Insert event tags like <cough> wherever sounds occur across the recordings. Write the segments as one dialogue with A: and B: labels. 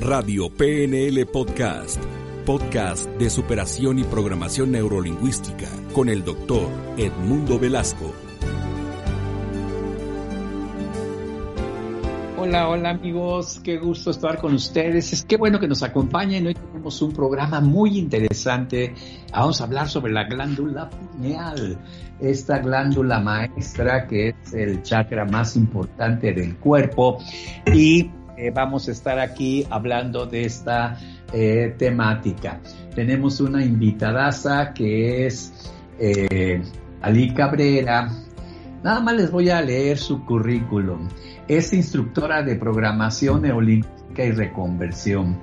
A: Radio PNL Podcast, podcast de superación y programación neurolingüística con el doctor Edmundo Velasco.
B: Hola, hola amigos, qué gusto estar con ustedes. Es que bueno que nos acompañen. Hoy tenemos un programa muy interesante. Vamos a hablar sobre la glándula pineal, esta glándula maestra que es el chakra más importante del cuerpo y eh, vamos a estar aquí hablando de esta eh, temática. Tenemos una invitadaza que es eh, Ali Cabrera. Nada más les voy a leer su currículum. Es instructora de programación neolingüística y reconversión.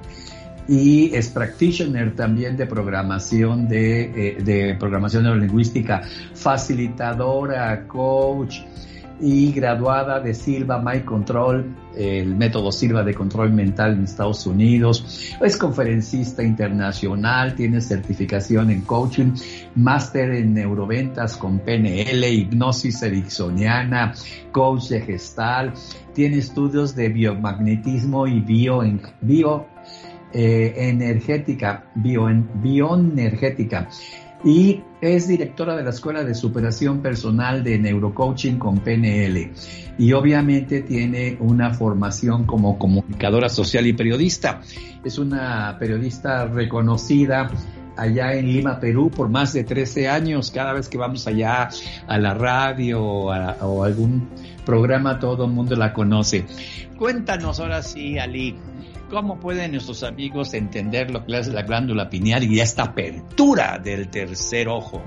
B: Y es practitioner también de programación de, de programación neurolingüística, facilitadora, coach, y graduada de Silva Mind Control, el método Silva de control mental en Estados Unidos. Es conferencista internacional, tiene certificación en coaching, máster en neuroventas con PNL, hipnosis ericksoniana, coach gestal, tiene estudios de biomagnetismo y bio, bio eh, energética, bio, bioenergética y es directora de la Escuela de Superación Personal de Neurocoaching con PNL y obviamente tiene una formación como comunicadora social y periodista. Es una periodista reconocida allá en Lima, Perú, por más de 13 años. Cada vez que vamos allá a la radio o, a, algún programa, todo el mundo la conoce. Cuéntanos ahora sí, Ali, ¿Cómo pueden nuestros amigos entender lo que es la glándula pineal y esta apertura del tercer ojo?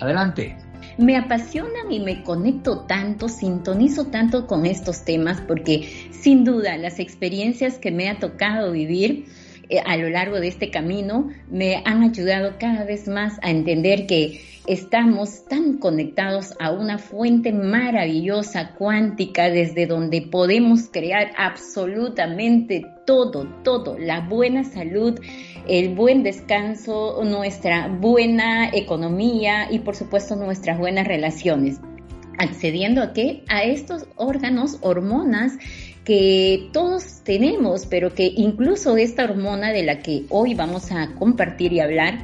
B: Adelante.
C: Me apasionan y me conecto tanto, sintonizo tanto con estos temas porque sin duda las experiencias que me ha tocado vivir eh, a lo largo de este camino me han ayudado cada vez más a entender que estamos tan conectados a una fuente maravillosa cuántica desde donde podemos crear absolutamente todo, todo, la buena salud, el buen descanso, nuestra buena economía y por supuesto nuestras buenas relaciones. Accediendo a qué? A estos órganos, hormonas que todos tenemos, pero que incluso esta hormona de la que hoy vamos a compartir y hablar,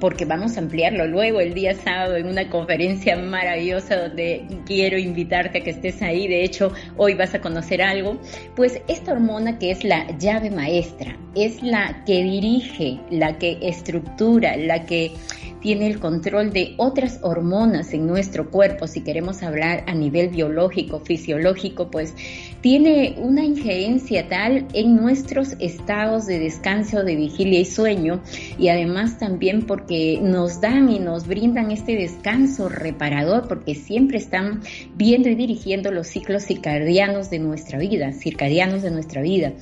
C: porque vamos a ampliarlo luego el día sábado en una conferencia maravillosa donde quiero invitarte a que estés ahí. De hecho, hoy vas a conocer algo. Pues esta hormona que es la llave maestra, es la que dirige, la que estructura, la que tiene el control de otras hormonas en nuestro cuerpo, si queremos hablar a nivel biológico, fisiológico, pues tiene una injerencia tal en nuestros estados de descanso, de vigilia y sueño, y además también porque nos dan y nos brindan este descanso reparador, porque siempre están viendo y dirigiendo los ciclos circadianos de nuestra vida, circadianos de nuestra vida.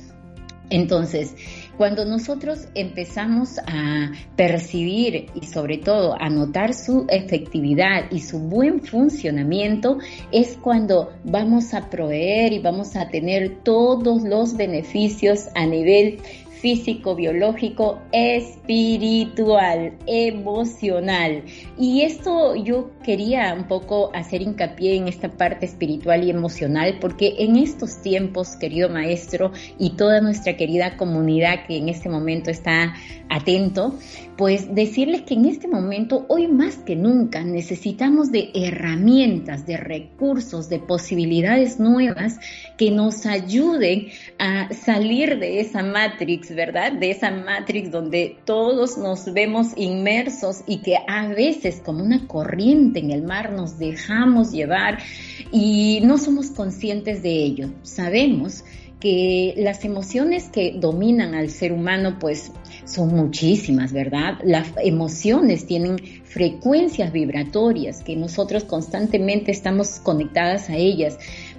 C: Entonces, cuando nosotros empezamos a percibir y sobre todo a notar su efectividad y su buen funcionamiento, es cuando vamos a proveer y vamos a tener todos los beneficios a nivel físico, biológico, espiritual, emocional. Y esto yo quería un poco hacer hincapié en esta parte espiritual y emocional porque en estos tiempos, querido maestro, y toda nuestra querida comunidad que en este momento está atento, pues decirles que en este momento, hoy más que nunca, necesitamos de herramientas, de recursos, de posibilidades nuevas que nos ayuden a salir de esa matrix, ¿verdad? De esa matrix donde todos nos vemos inmersos y que a veces como una corriente en el mar nos dejamos llevar y no somos conscientes de ello. Sabemos que las emociones que dominan al ser humano pues son muchísimas, ¿verdad? Las emociones tienen frecuencias vibratorias que nosotros constantemente estamos conectadas a ellas.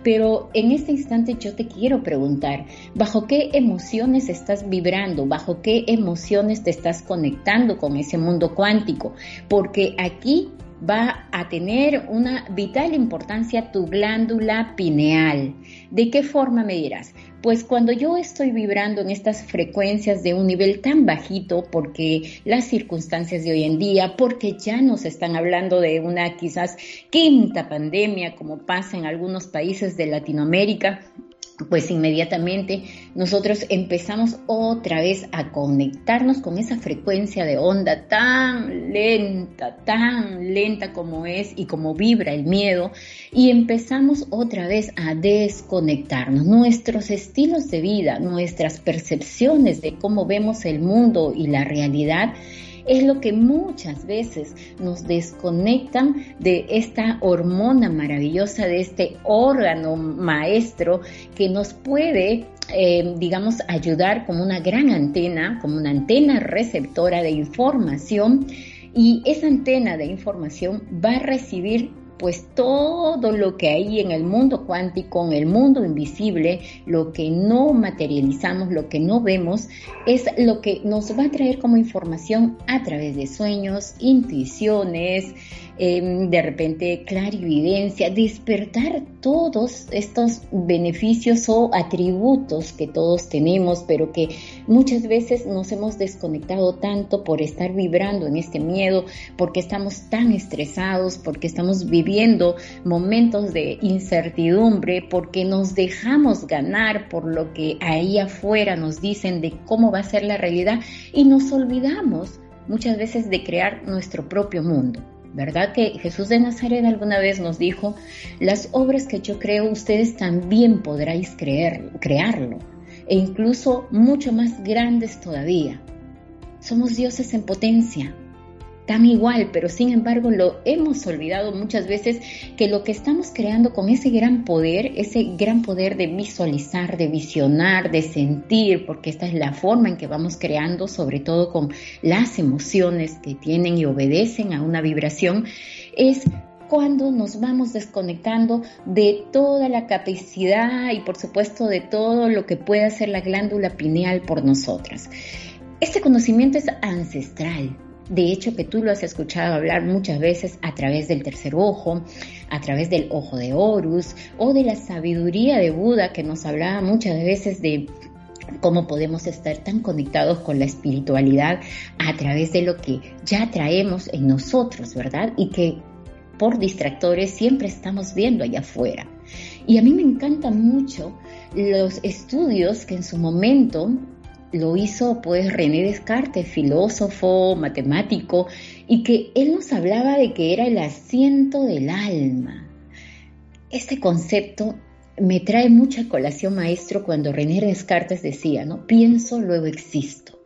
C: Pero en este instante yo te quiero preguntar, ¿bajo qué emociones estás vibrando? ¿Bajo qué emociones te estás conectando con ese mundo cuántico? Porque aquí va a tener una vital importancia tu glándula pineal. ¿De qué forma me dirás? Pues cuando yo estoy vibrando en estas frecuencias de un nivel tan bajito, porque las circunstancias de hoy en día, porque ya nos están hablando de una quizás quinta pandemia, como pasa en algunos países de Latinoamérica, pues inmediatamente nosotros empezamos otra vez a conectarnos con esa frecuencia de onda tan lenta, tan lenta como es y como vibra el miedo y empezamos otra vez a desconectarnos. Nuestros estilos de vida, nuestras percepciones de cómo vemos el mundo y la realidad es lo que muchas veces nos desconectan de esta hormona maravillosa, de este órgano maestro que nos puede eh, digamos, ayudar como una gran antena, como una antena receptora de información. Y esa antena de información va a recibir pues todo lo que hay en el mundo cuántico, en el mundo invisible, lo que no materializamos, lo que no vemos, es lo que nos va a traer como información a través de sueños, intuiciones, Em, de repente clarividencia, despertar todos estos beneficios o atributos que todos tenemos, pero que muchas veces nos hemos desconectado tanto por estar vibrando en este miedo, porque estamos tan estresados, porque estamos viviendo momentos de incertidumbre, porque nos dejamos ganar por lo que ahí afuera nos dicen de cómo va a ser la realidad y nos olvidamos muchas veces de crear nuestro propio mundo. ¿Verdad? Que Jesús de Nazaret alguna vez nos dijo, las obras que yo creo ustedes también podráis creer, crearlo, e incluso mucho más grandes todavía. Somos dioses en potencia, tan igual, pero sin embargo lo hemos olvidado muchas veces que lo que estamos creando con ese gran poder, ese gran poder de visualizar, de visionar, de sentir, porque esta es la forma en que vamos creando, sobre todo con las emociones que tienen y obedecen a una vibración, es cuando nos vamos desconectando de toda la capacidad y por supuesto de todo lo que puede hacer la glándula pineal por nosotras. Este conocimiento es ancestral, de hecho que tú lo has escuchado hablar muchas veces a través del tercer ojo, a través del ojo de Horus o de la sabiduría de Buda que nos hablaba muchas veces de cómo podemos estar tan conectados con la espiritualidad a través de lo que ya traemos en nosotros, ¿verdad? Y que por distractores siempre estamos viendo allá afuera. Y a mí me encantan mucho los estudios que en su momento lo hizo pues René Descartes, filósofo, matemático, y que él nos hablaba de que era el asiento del alma. Este concepto me trae mucha colación, maestro, cuando René Descartes decía, ¿no? Pienso, luego existo.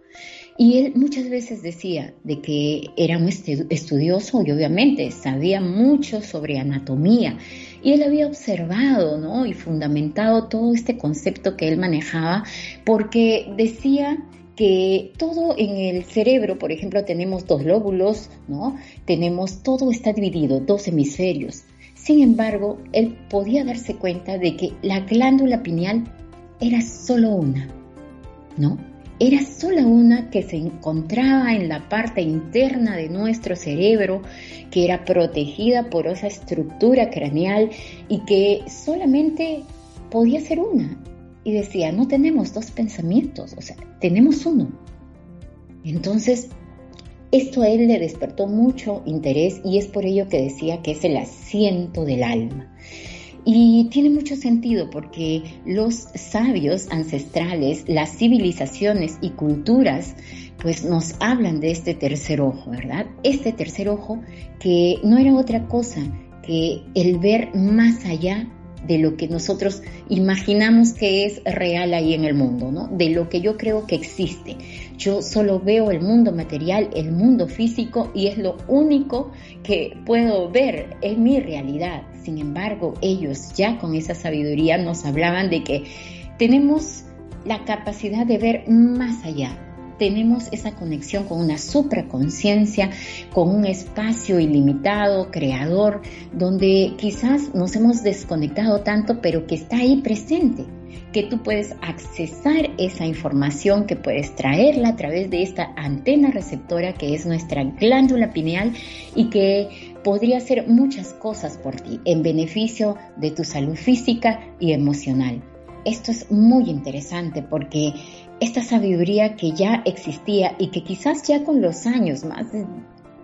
C: Y él muchas veces decía de que era un estudioso y obviamente sabía mucho sobre anatomía y él había observado ¿no? y fundamentado todo este concepto que él manejaba porque decía que todo en el cerebro, por ejemplo, tenemos dos lóbulos, ¿no? Tenemos, todo está dividido, dos hemisferios. Sin embargo, él podía darse cuenta de que la glándula pineal era solo una, ¿no? Era sola una que se encontraba en la parte interna de nuestro cerebro, que era protegida por esa estructura craneal y que solamente podía ser una. Y decía, no tenemos dos pensamientos, o sea, tenemos uno. Entonces, esto a él le despertó mucho interés y es por ello que decía que es el asiento del alma. Y tiene mucho sentido porque los sabios ancestrales, las civilizaciones y culturas, pues nos hablan de este tercer ojo, ¿verdad? Este tercer ojo que no era otra cosa que el ver más allá de lo que nosotros imaginamos que es real ahí en el mundo, ¿no? De lo que yo creo que existe. Yo solo veo el mundo material, el mundo físico y es lo único que puedo ver, es mi realidad. Sin embargo, ellos ya con esa sabiduría nos hablaban de que tenemos la capacidad de ver más allá, tenemos esa conexión con una supraconciencia, con un espacio ilimitado, creador, donde quizás nos hemos desconectado tanto, pero que está ahí presente, que tú puedes accesar esa información, que puedes traerla a través de esta antena receptora que es nuestra glándula pineal y que podría hacer muchas cosas por ti en beneficio de tu salud física y emocional. Esto es muy interesante porque esta sabiduría que ya existía y que quizás ya con los años, más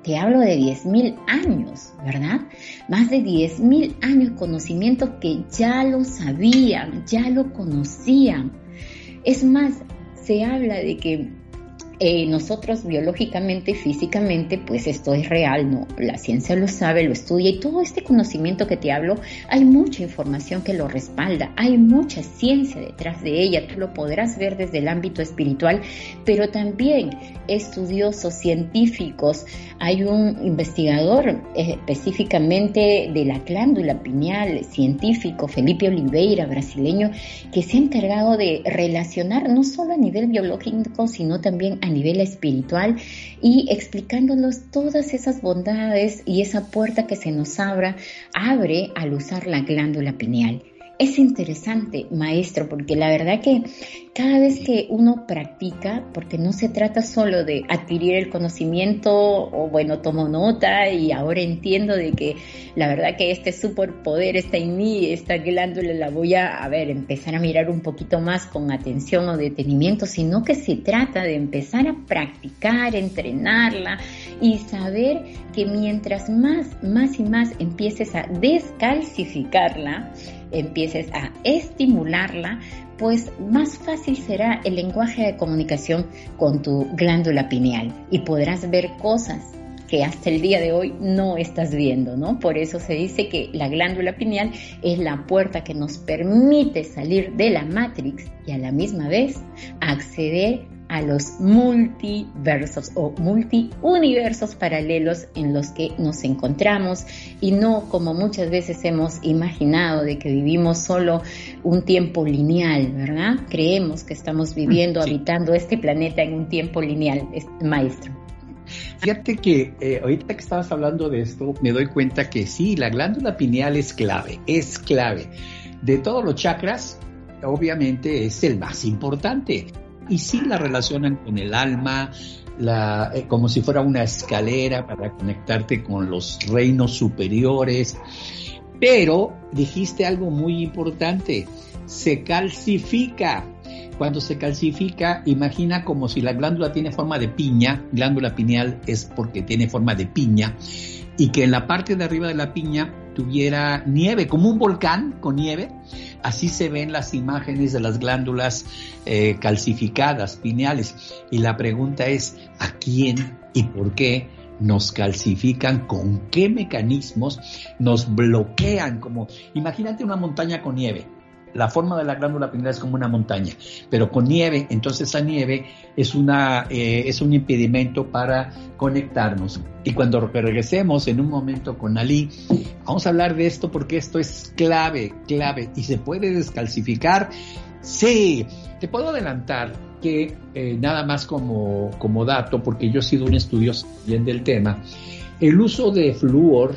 C: te hablo de 10.000 años, ¿verdad? Más de 10.000 años conocimientos que ya lo sabían, ya lo conocían. Es más, se habla de que eh, nosotros biológicamente, físicamente, pues esto es real, ¿no? La ciencia lo sabe, lo estudia y todo este conocimiento que te hablo, hay mucha información que lo respalda, hay mucha ciencia detrás de ella, tú lo podrás ver desde el ámbito espiritual, pero también estudiosos, científicos, hay un investigador eh, específicamente de la glándula pineal, científico, Felipe Oliveira, brasileño, que se ha encargado de relacionar no solo a nivel biológico, sino también a a nivel espiritual y explicándonos todas esas bondades y esa puerta que se nos abra, abre al usar la glándula pineal. Es interesante, maestro, porque la verdad que cada vez que uno practica, porque no se trata solo de adquirir el conocimiento o bueno, tomo nota y ahora entiendo de que la verdad que este superpoder está en mí, esta glándula la voy a, a ver, empezar a mirar un poquito más con atención o detenimiento, sino que se trata de empezar a practicar, entrenarla y saber que mientras más, más y más empieces a descalcificarla, empieces a estimularla, pues más fácil será el lenguaje de comunicación con tu glándula pineal y podrás ver cosas que hasta el día de hoy no estás viendo, ¿no? Por eso se dice que la glándula pineal es la puerta que nos permite salir de la matrix y a la misma vez acceder a los multiversos o multiuniversos paralelos en los que nos encontramos y no como muchas veces hemos imaginado de que vivimos solo un tiempo lineal, ¿verdad? Creemos que estamos viviendo, habitando este planeta en un tiempo lineal, maestro.
B: Fíjate que eh, ahorita que estabas hablando de esto, me doy cuenta que sí, la glándula pineal es clave, es clave. De todos los chakras, obviamente es el más importante y sí la relacionan con el alma, eh, como si fuera una escalera para conectarte con los reinos superiores. Pero dijiste algo muy importante, se calcifica. Cuando se calcifica, imagina como si la glándula tiene forma de piña, glándula pineal es porque tiene forma de piña, y que en la parte de arriba de la piña tuviera nieve, como un volcán con nieve, Así se ven las imágenes de las glándulas eh, calcificadas, pineales. Y la pregunta es, ¿a quién y por qué nos calcifican? ¿Con qué mecanismos nos bloquean? Como, imagínate una montaña con nieve la forma de la glándula pineal es como una montaña, pero con nieve, entonces esa nieve es, una, eh, es un impedimento para conectarnos. Y cuando regresemos en un momento con Ali, vamos a hablar de esto porque esto es clave, clave, y se puede descalcificar. Sí, te puedo adelantar que eh, nada más como, como dato, porque yo he sido un estudioso bien del tema, el uso de flúor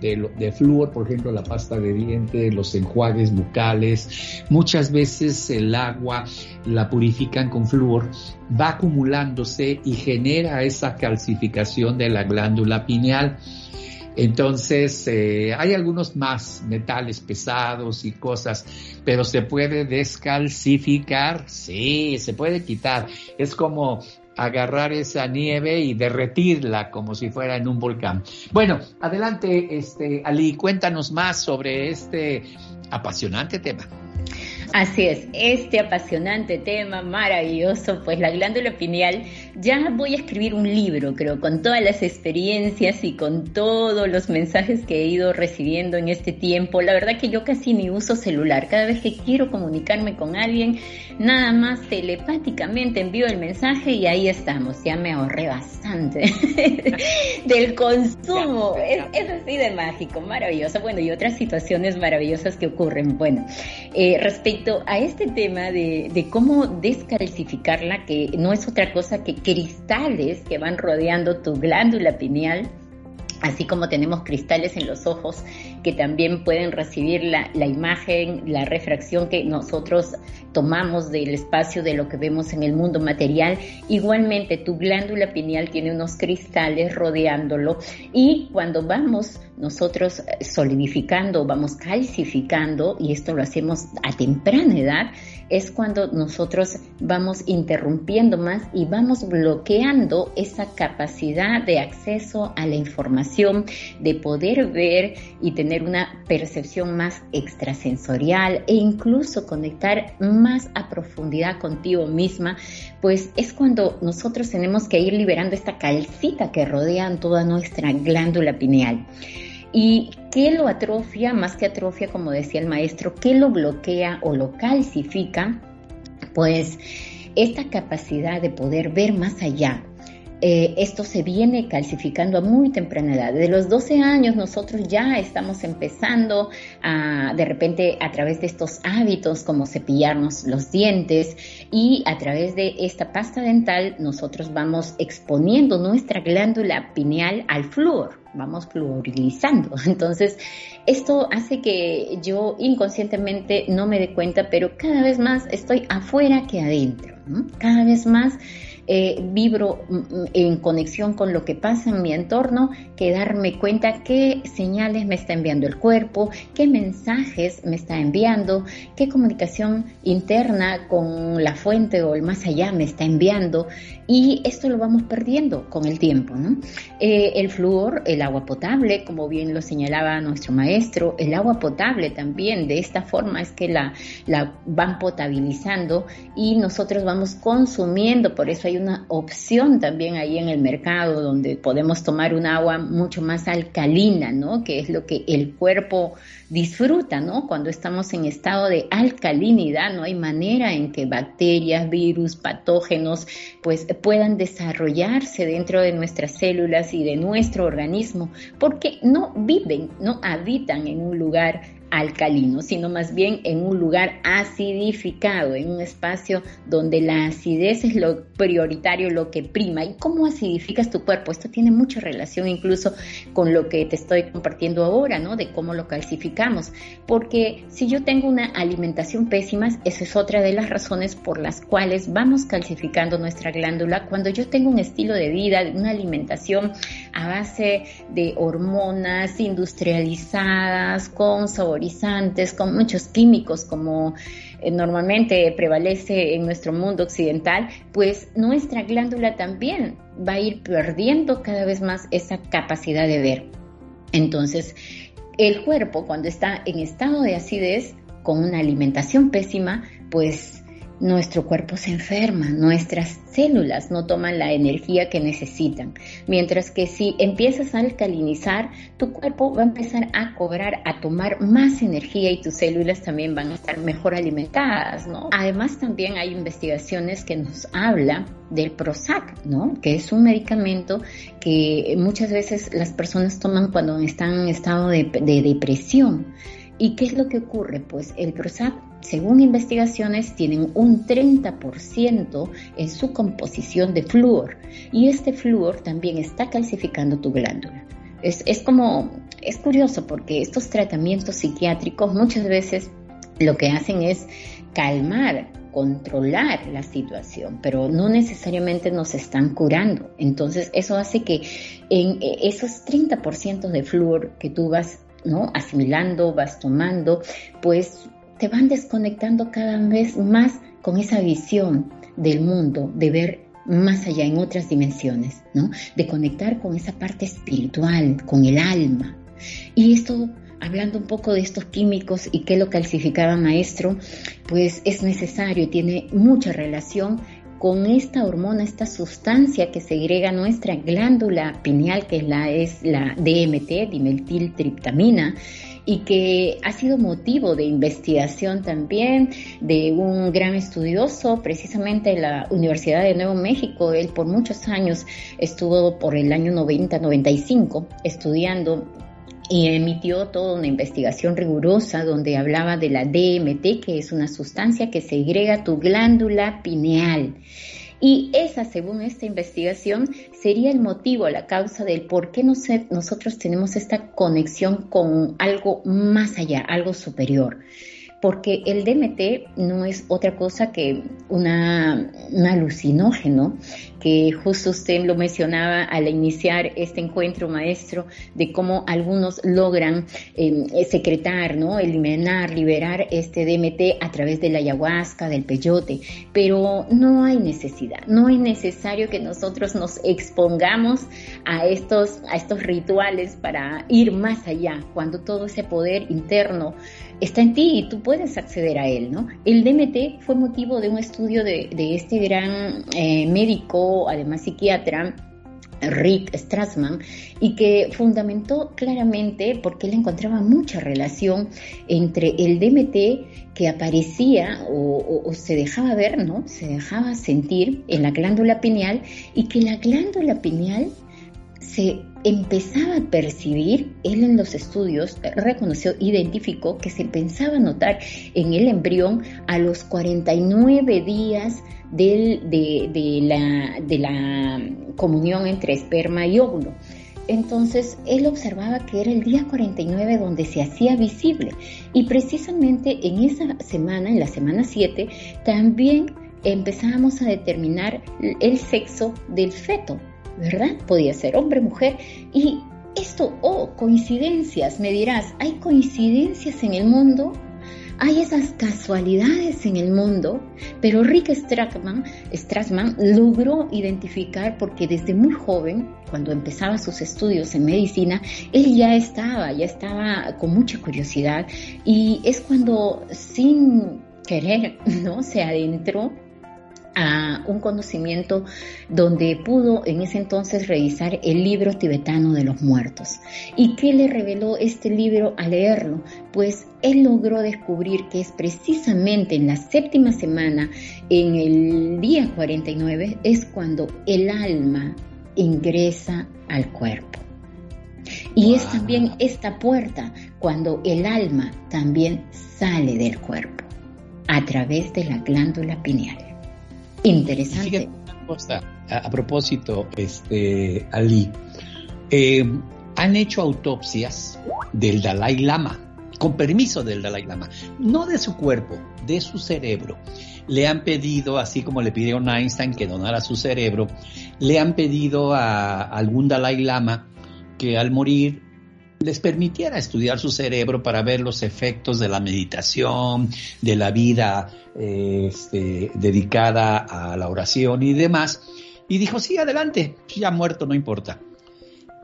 B: de, de flúor, por ejemplo, la pasta de dientes, los enjuagues bucales, muchas veces el agua la purifican con flúor, va acumulándose y genera esa calcificación de la glándula pineal. Entonces, eh, hay algunos más metales pesados y cosas, pero se puede descalcificar, sí, se puede quitar. Es como agarrar esa nieve y derretirla como si fuera en un volcán. Bueno, adelante, este, Ali, cuéntanos más sobre este apasionante tema.
C: Así es, este apasionante tema maravilloso, pues la glándula pineal, ya voy a escribir un libro, creo, con todas las experiencias y con todos los mensajes que he ido recibiendo en este tiempo. La verdad que yo casi ni uso celular, cada vez que quiero comunicarme con alguien, nada más telepáticamente envío el mensaje y ahí estamos, ya me ahorré bastante <laughs> del consumo, es, así de mágico, maravilloso, bueno, y otras situaciones maravillosas que ocurren. Bueno, eh, respecto a este tema de, de, cómo descalcificarla, que no es otra cosa que cristales que van rodeando tu glándula pineal, así como tenemos cristales en los ojos que también pueden recibir la, imagen, la refracción que nosotros tomamos del espacio de lo que vemos en el mundo material. Igualmente, tu glándula pineal tiene unos cristales rodeándolo y cuando vamos nosotros solidificando, vamos calcificando, y esto lo hacemos a temprana edad, es cuando nosotros vamos interrumpiendo más y vamos bloqueando esa capacidad de acceso a la información, de poder ver y tener una percepción más extrasensorial e incluso conectar más a profundidad contigo misma, pues es cuando nosotros tenemos que ir liberando esta calcita que rodea toda nuestra glándula pineal. ¿Y qué lo atrofia, más que atrofia, como decía el maestro, qué lo bloquea o lo calcifica? Pues esta capacidad de poder ver más allá, eh, esto se viene calcificando a muy temprana edad. De los 12 años nosotros ya estamos empezando a, de repente, a través de estos hábitos como cepillarnos los dientes y a través de esta pasta dental nosotros vamos exponiendo nuestra glándula pineal al flúor vamos fluorilizando. <laughs> Entonces, esto hace que yo inconscientemente no me dé cuenta, pero cada vez más estoy afuera que adentro. Cada vez más eh, vibro mm, mm, en conexión con lo que pasa en mi entorno, que darme cuenta qué señales me está enviando el cuerpo, qué mensajes me está enviando, qué comunicación interna con la fuente o el más allá me está enviando. Y esto lo vamos perdiendo con el tiempo. Eh, el flúor, el agua potable, como bien lo señalaba nuestro maestro, el agua potable también, de esta forma es que la, la van potabilizando y nosotros vamos consumiendo, por eso hay una opción también ahí en el mercado donde podemos tomar un agua mucho más alcalina, ¿no? Que es lo que el cuerpo disfruta, ¿no? Cuando estamos en estado de alcalinidad, no hay manera en que bacterias, virus, patógenos, pues puedan desarrollarse dentro de nuestras células y de nuestro organismo, porque no viven, no habitan en un lugar alcalino, sino más bien en un lugar acidificado, en un espacio donde la acidez es lo prioritario, lo que prima. ¿Y cómo acidificas tu cuerpo? Esto tiene mucha relación incluso con lo que te estoy compartiendo ahora, ¿no? De cómo lo calcificamos. Porque si yo tengo una alimentación pésima, esa es otra de las razones por las cuales vamos calcificando nuestra glándula. Cuando yo tengo un estilo de vida, una alimentación a base de hormonas industrializadas, con sabor con muchos químicos como eh, normalmente prevalece en nuestro mundo occidental, pues nuestra glándula también va a ir perdiendo cada vez más esa capacidad de ver. Entonces, el cuerpo cuando está en estado de acidez, con una alimentación pésima, pues nuestro cuerpo se enferma, nuestras células no toman la energía que necesitan. Mientras que si empiezas a alcalinizar, tu cuerpo va a empezar a cobrar, a tomar más energía y tus células también van a estar mejor alimentadas, ¿no? Además también hay investigaciones que nos hablan del Prozac, ¿no? Que es un medicamento que muchas veces las personas toman cuando están en estado de, de depresión. ¿Y qué es lo que ocurre? Pues el Prozac según investigaciones, tienen un 30% en su composición de flúor y este flúor también está calcificando tu glándula. Es, es como, es curioso porque estos tratamientos psiquiátricos muchas veces lo que hacen es calmar, controlar la situación, pero no necesariamente nos están curando. Entonces eso hace que en esos 30% de flúor que tú vas ¿no? asimilando, vas tomando, pues te van desconectando cada vez más con esa visión del mundo, de ver más allá en otras dimensiones, ¿no? De conectar con esa parte espiritual, con el alma. Y esto, hablando un poco de estos químicos y qué lo calcificaba maestro, pues es necesario, tiene mucha relación con esta hormona, esta sustancia que segrega nuestra glándula pineal, que es la, es la DMT, dimetiltriptamina, y que ha sido motivo de investigación también de un gran estudioso, precisamente en la Universidad de Nuevo México. Él por muchos años estuvo por el año 90-95 estudiando y emitió toda una investigación rigurosa donde hablaba de la DMT, que es una sustancia que segrega tu glándula pineal. Y esa, según esta investigación, sería el motivo, la causa del por qué nosotros tenemos esta conexión con algo más allá, algo superior. Porque el DMT no es otra cosa que una, un alucinógeno que justo usted lo mencionaba al iniciar este encuentro, maestro, de cómo algunos logran em, secretar, ¿no? eliminar, liberar este DMT a través de la ayahuasca, del peyote, pero no hay necesidad, no es necesario que nosotros nos expongamos a estos, a estos rituales para ir más allá, cuando todo ese poder interno está en ti y tú puedes acceder a él, ¿no? El DMT fue motivo de un estudio de, este gran eh, médico, además psiquiatra, Rick Strassman, y que fundamentó claramente porque él encontraba mucha relación entre el DMT que aparecía o, o, se dejaba ver, ¿no? Se dejaba sentir en la glándula pineal y que la glándula pineal se empezaba a percibir, él en los estudios reconoció, identificó que se pensaba notar en el embrión a los 49 días de, la, de la comunión entre esperma y óvulo. Entonces él observaba que era el día 49 donde se hacía visible y precisamente en esa semana, en la semana 7, también empezábamos a determinar el sexo del feto. ¿Verdad? Podía ser hombre, mujer. Y esto, oh, coincidencias, me dirás, ¿hay coincidencias en el mundo? Hay esas casualidades en el mundo, pero Rick Strassman, Strassman logró identificar porque desde muy joven, cuando empezaba sus estudios en medicina, él ya estaba, ya estaba con mucha curiosidad y es cuando sin querer, <laughs> ¿no? Se adentró a un conocimiento donde pudo en ese entonces revisar el libro tibetano de los muertos. ¿Y qué le reveló este libro al leerlo? Pues él logró descubrir que es precisamente en la séptima semana, en el día 49, es cuando el alma ingresa al cuerpo. Y es también esta puerta cuando el alma también sale del cuerpo a través de la glándula pineal. Interesante.
B: a, propósito, este, Ali, eh, han hecho autopsias del Dalai Lama, con permiso del Dalai Lama, no de su cuerpo, de su cerebro. Le han pedido, así como le pidieron a Einstein que donara su cerebro, le han pedido a algún Dalai Lama que al morir les permitiera estudiar su cerebro para ver los efectos de la meditación, de la vida eh, este, dedicada a la oración y demás. Y dijo, sí, adelante, ya muerto, no importa.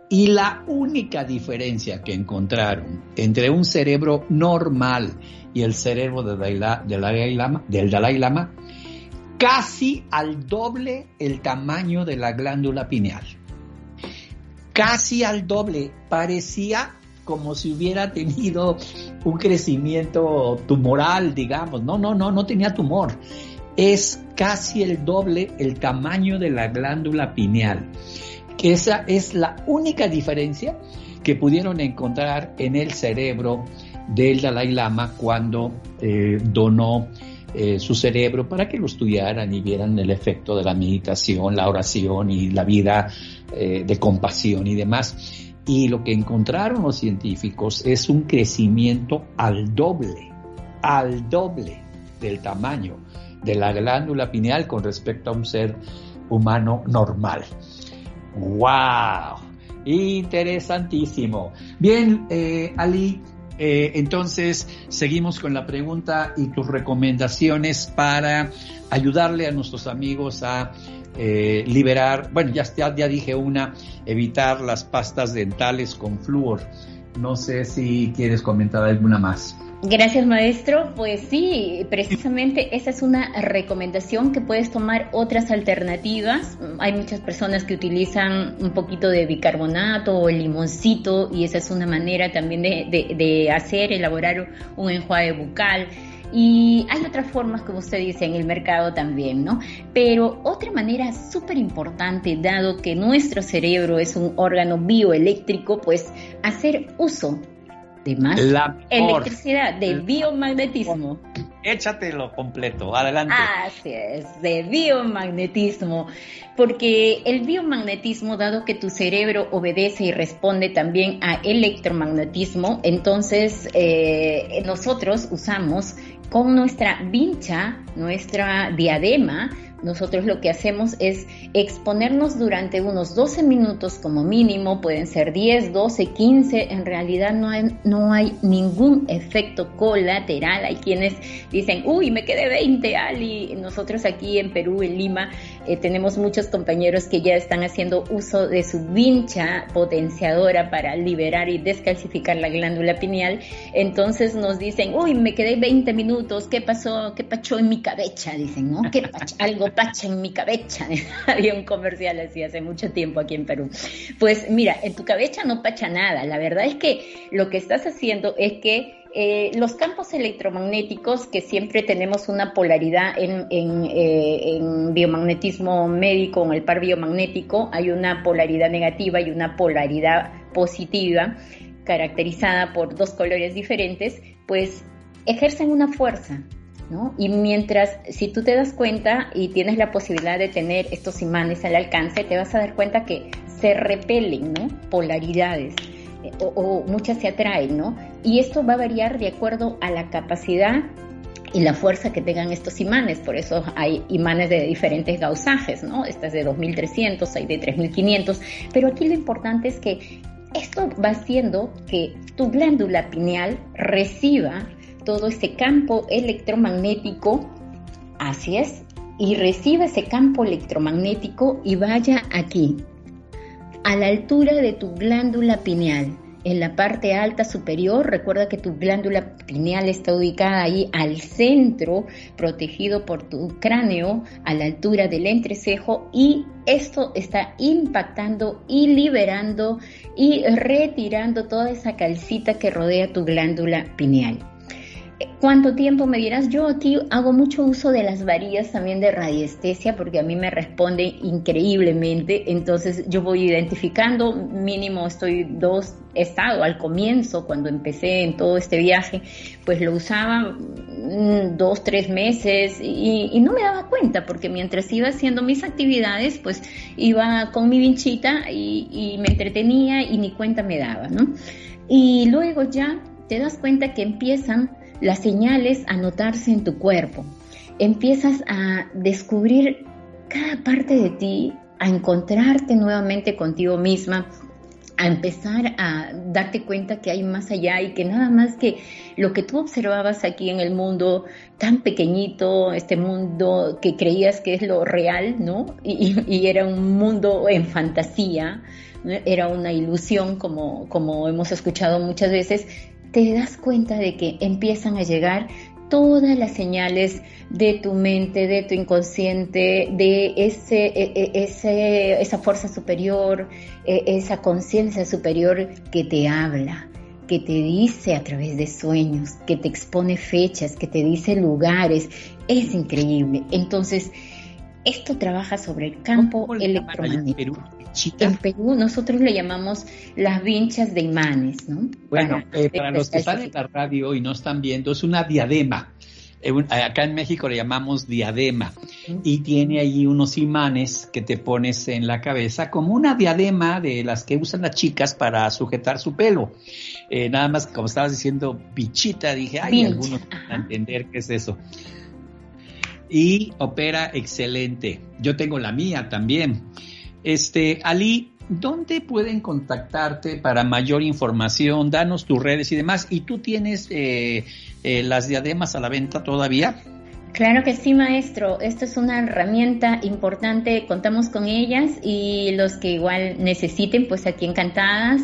B: Y la única diferencia que encontraron entre un cerebro normal y el cerebro Dalai Lama, del Dalai Lama casi al doble el tamaño de la glándula pineal casi al doble. Parecía como si hubiera tenido un crecimiento tumoral, digamos. No, no, no, no tenía tumor. Es casi el doble el tamaño de la glándula pineal. Que esa es la única diferencia que pudieron encontrar en el cerebro del Dalai Lama cuando eh, donó eh, su cerebro para que lo estudiaran y vieran el efecto de la meditación, la oración y la vida eh, de compasión y demás. Y lo que encontraron los científicos es un crecimiento al doble, al doble del tamaño de la glándula pineal con respecto a un ser humano normal. ¡Wow! Interesantísimo. Bien, eh, Ali, eh, entonces, seguimos con la pregunta y tus recomendaciones para ayudarle a nuestros amigos a eh, liberar, bueno, ya, ya dije una, evitar las pastas dentales con flúor. No sé si quieres comentar alguna más.
C: Gracias, maestro. Pues sí, precisamente esa es una recomendación que puedes tomar otras alternativas. Hay muchas personas que utilizan un poquito de bicarbonato o limoncito y esa es una manera también de, de hacer, elaborar un enjuague bucal. Y hay otras formas, como usted dice, en el mercado también, ¿no? Pero otra manera súper importante, dado que nuestro cerebro es un órgano bioeléctrico, pues hacer uso de más electricidad, de biomagnetismo.
B: Échatelo completo, adelante.
C: Así es, de biomagnetismo, porque el biomagnetismo, dado que tu cerebro obedece y responde también a electromagnetismo, entonces eh, nosotros usamos con nuestra vincha, nuestra diadema, nosotros lo que hacemos es exponernos durante unos 12 minutos como mínimo, pueden ser 10, 12, 15, en realidad no hay, no hay ningún efecto colateral. Hay quienes dicen, uy, me quedé 20, Ali. Nosotros aquí en Perú, en Lima, eh, tenemos muchos compañeros que ya están haciendo uso de su vincha potenciadora para liberar y descalcificar la glándula pineal. Entonces nos dicen, uy, me quedé 20 minutos, ¿qué pasó? ¿Qué pachó en mi cabeza? Dicen, ¿no? ¿Qué Algo pacha en mi cabeza. <laughs> Había un comercial así hace mucho tiempo aquí en Perú. Pues mira, en tu cabeza no pacha nada. La verdad es que lo que estás haciendo es que eh, los campos electromagnéticos, que siempre tenemos una polaridad en, eh, en, biomagnetismo médico, en el par biomagnético, hay una polaridad negativa y una polaridad positiva, caracterizada por dos colores diferentes, pues ejercen una fuerza y mientras, si tú te das cuenta y tienes la posibilidad de tener estos imanes al alcance, te vas a dar cuenta que se repelen, ¿no? Polaridades. Eh, o, muchas se atraen, ¿no? Y esto va a variar de acuerdo a la capacidad y la fuerza que tengan estos imanes. Por eso hay imanes de diferentes gausajes, ¿no? Esta es de 2300, hay de 3500. Pero aquí lo importante es que esto va haciendo que tu glándula pineal reciba todo ese campo electromagnético, así es, y recibe ese campo electromagnético y vaya aquí, a la altura de tu glándula pineal. En la parte alta superior, recuerda que tu glándula pineal está ubicada ahí al centro, protegido por tu cráneo, a la altura del entrecejo, y esto está impactando y liberando y retirando toda esa calcita que rodea tu glándula pineal. ¿Cuánto tiempo me dirás? Yo aquí hago mucho uso de las varillas también de radiestesia porque a mí me responde increíblemente. Entonces yo voy identificando, mínimo estoy dos, estado al comienzo cuando empecé en todo este viaje, pues lo usaba mm, dos, tres meses y, no me daba cuenta porque mientras iba haciendo mis actividades, pues iba con mi vinchita y, y me entretenía y ni cuenta me daba, ¿no? Y luego ya te das cuenta que empiezan las señales a notarse en tu cuerpo. Empiezas a descubrir cada parte de ti, a encontrarte nuevamente contigo misma, a empezar a darte cuenta que hay más allá y que nada más que lo que tú observabas aquí en el mundo tan pequeñito, este mundo que creías que es lo real, ¿no? Y, era un mundo en fantasía, era una ilusión como, como hemos escuchado muchas veces, te das cuenta de que empiezan a llegar todas las señales de tu mente, de tu inconsciente, de ese, e, e, ese esa fuerza superior, e, esa conciencia superior que te habla, que te dice a través de sueños, que te expone fechas, que te dice lugares. Es increíble. Entonces, esto trabaja sobre el campo electromagnético. En Perú nosotros le llamamos las vinchas de imanes, ¿no?
B: Bueno, eh, para los que están en la radio y no están viendo, es una diadema. Eh, acá en México le llamamos diadema y tiene ahí unos imanes que te pones en la cabeza como una diadema de las que usan las chicas para sujetar su pelo. Eh, nada más, como estabas diciendo, pichita, dije, hay algunos a entender qué es eso. Y opera excelente. Yo tengo la mía también. Este, Ali, ¿dónde pueden contactarte para mayor información? Danos tus redes y demás. ¿Y tú tienes eh, eh, las diademas a la venta todavía?
C: Claro que sí, maestro. Esto es una herramienta importante. Contamos con ellas y los que igual necesiten, pues aquí encantadas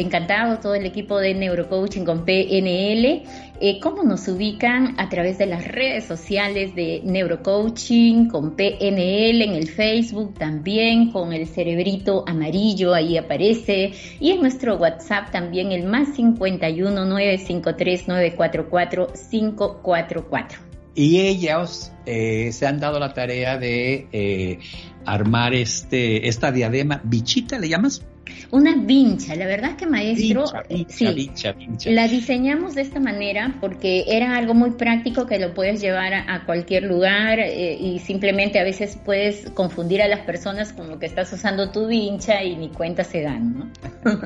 C: encantado todo el equipo de Neurocoaching con PNL. Eh, ¿Cómo nos ubican? A través de las redes sociales de Neurocoaching con PNL, en el Facebook también, con el cerebrito amarillo, ahí aparece. Y en nuestro WhatsApp también el más 51 953 944 544
B: y ellos eh, se han dado la tarea de eh, armar este esta diadema bichita le llamas
C: una vincha, la verdad que maestro, sí, la diseñamos de esta manera porque era algo muy práctico que lo puedes llevar a, cualquier lugar eh, y simplemente a veces puedes confundir a las personas con lo que estás usando tu vincha y ni cuenta se dan, ¿no? <laughs>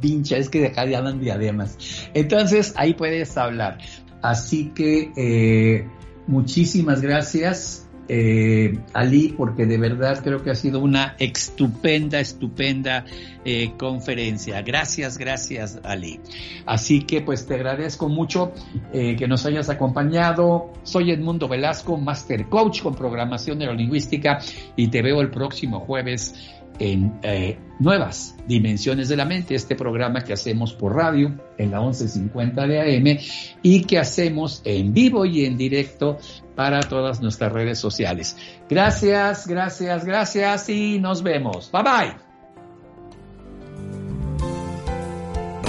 B: vincha, es que de acá llaman diademas. Entonces ahí puedes hablar. Así que eh, muchísimas gracias eh, Ali, porque de verdad creo que ha sido una estupenda, estupenda eh, conferencia. Gracias, gracias Ali. Así que pues te agradezco mucho eh, que nos hayas acompañado. Soy Edmundo Velasco, Master Coach con programación neurolingüística y te veo el próximo jueves en eh, Nuevas Dimensiones de la Mente, este programa que hacemos por radio en la 1150 de AM y que hacemos en vivo y en directo para todas nuestras redes sociales. Gracias, gracias, gracias y nos vemos. Bye bye.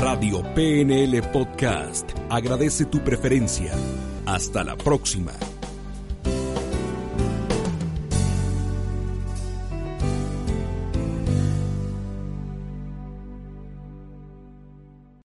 A: Radio PNL Podcast agradece tu preferencia. Hasta la próxima.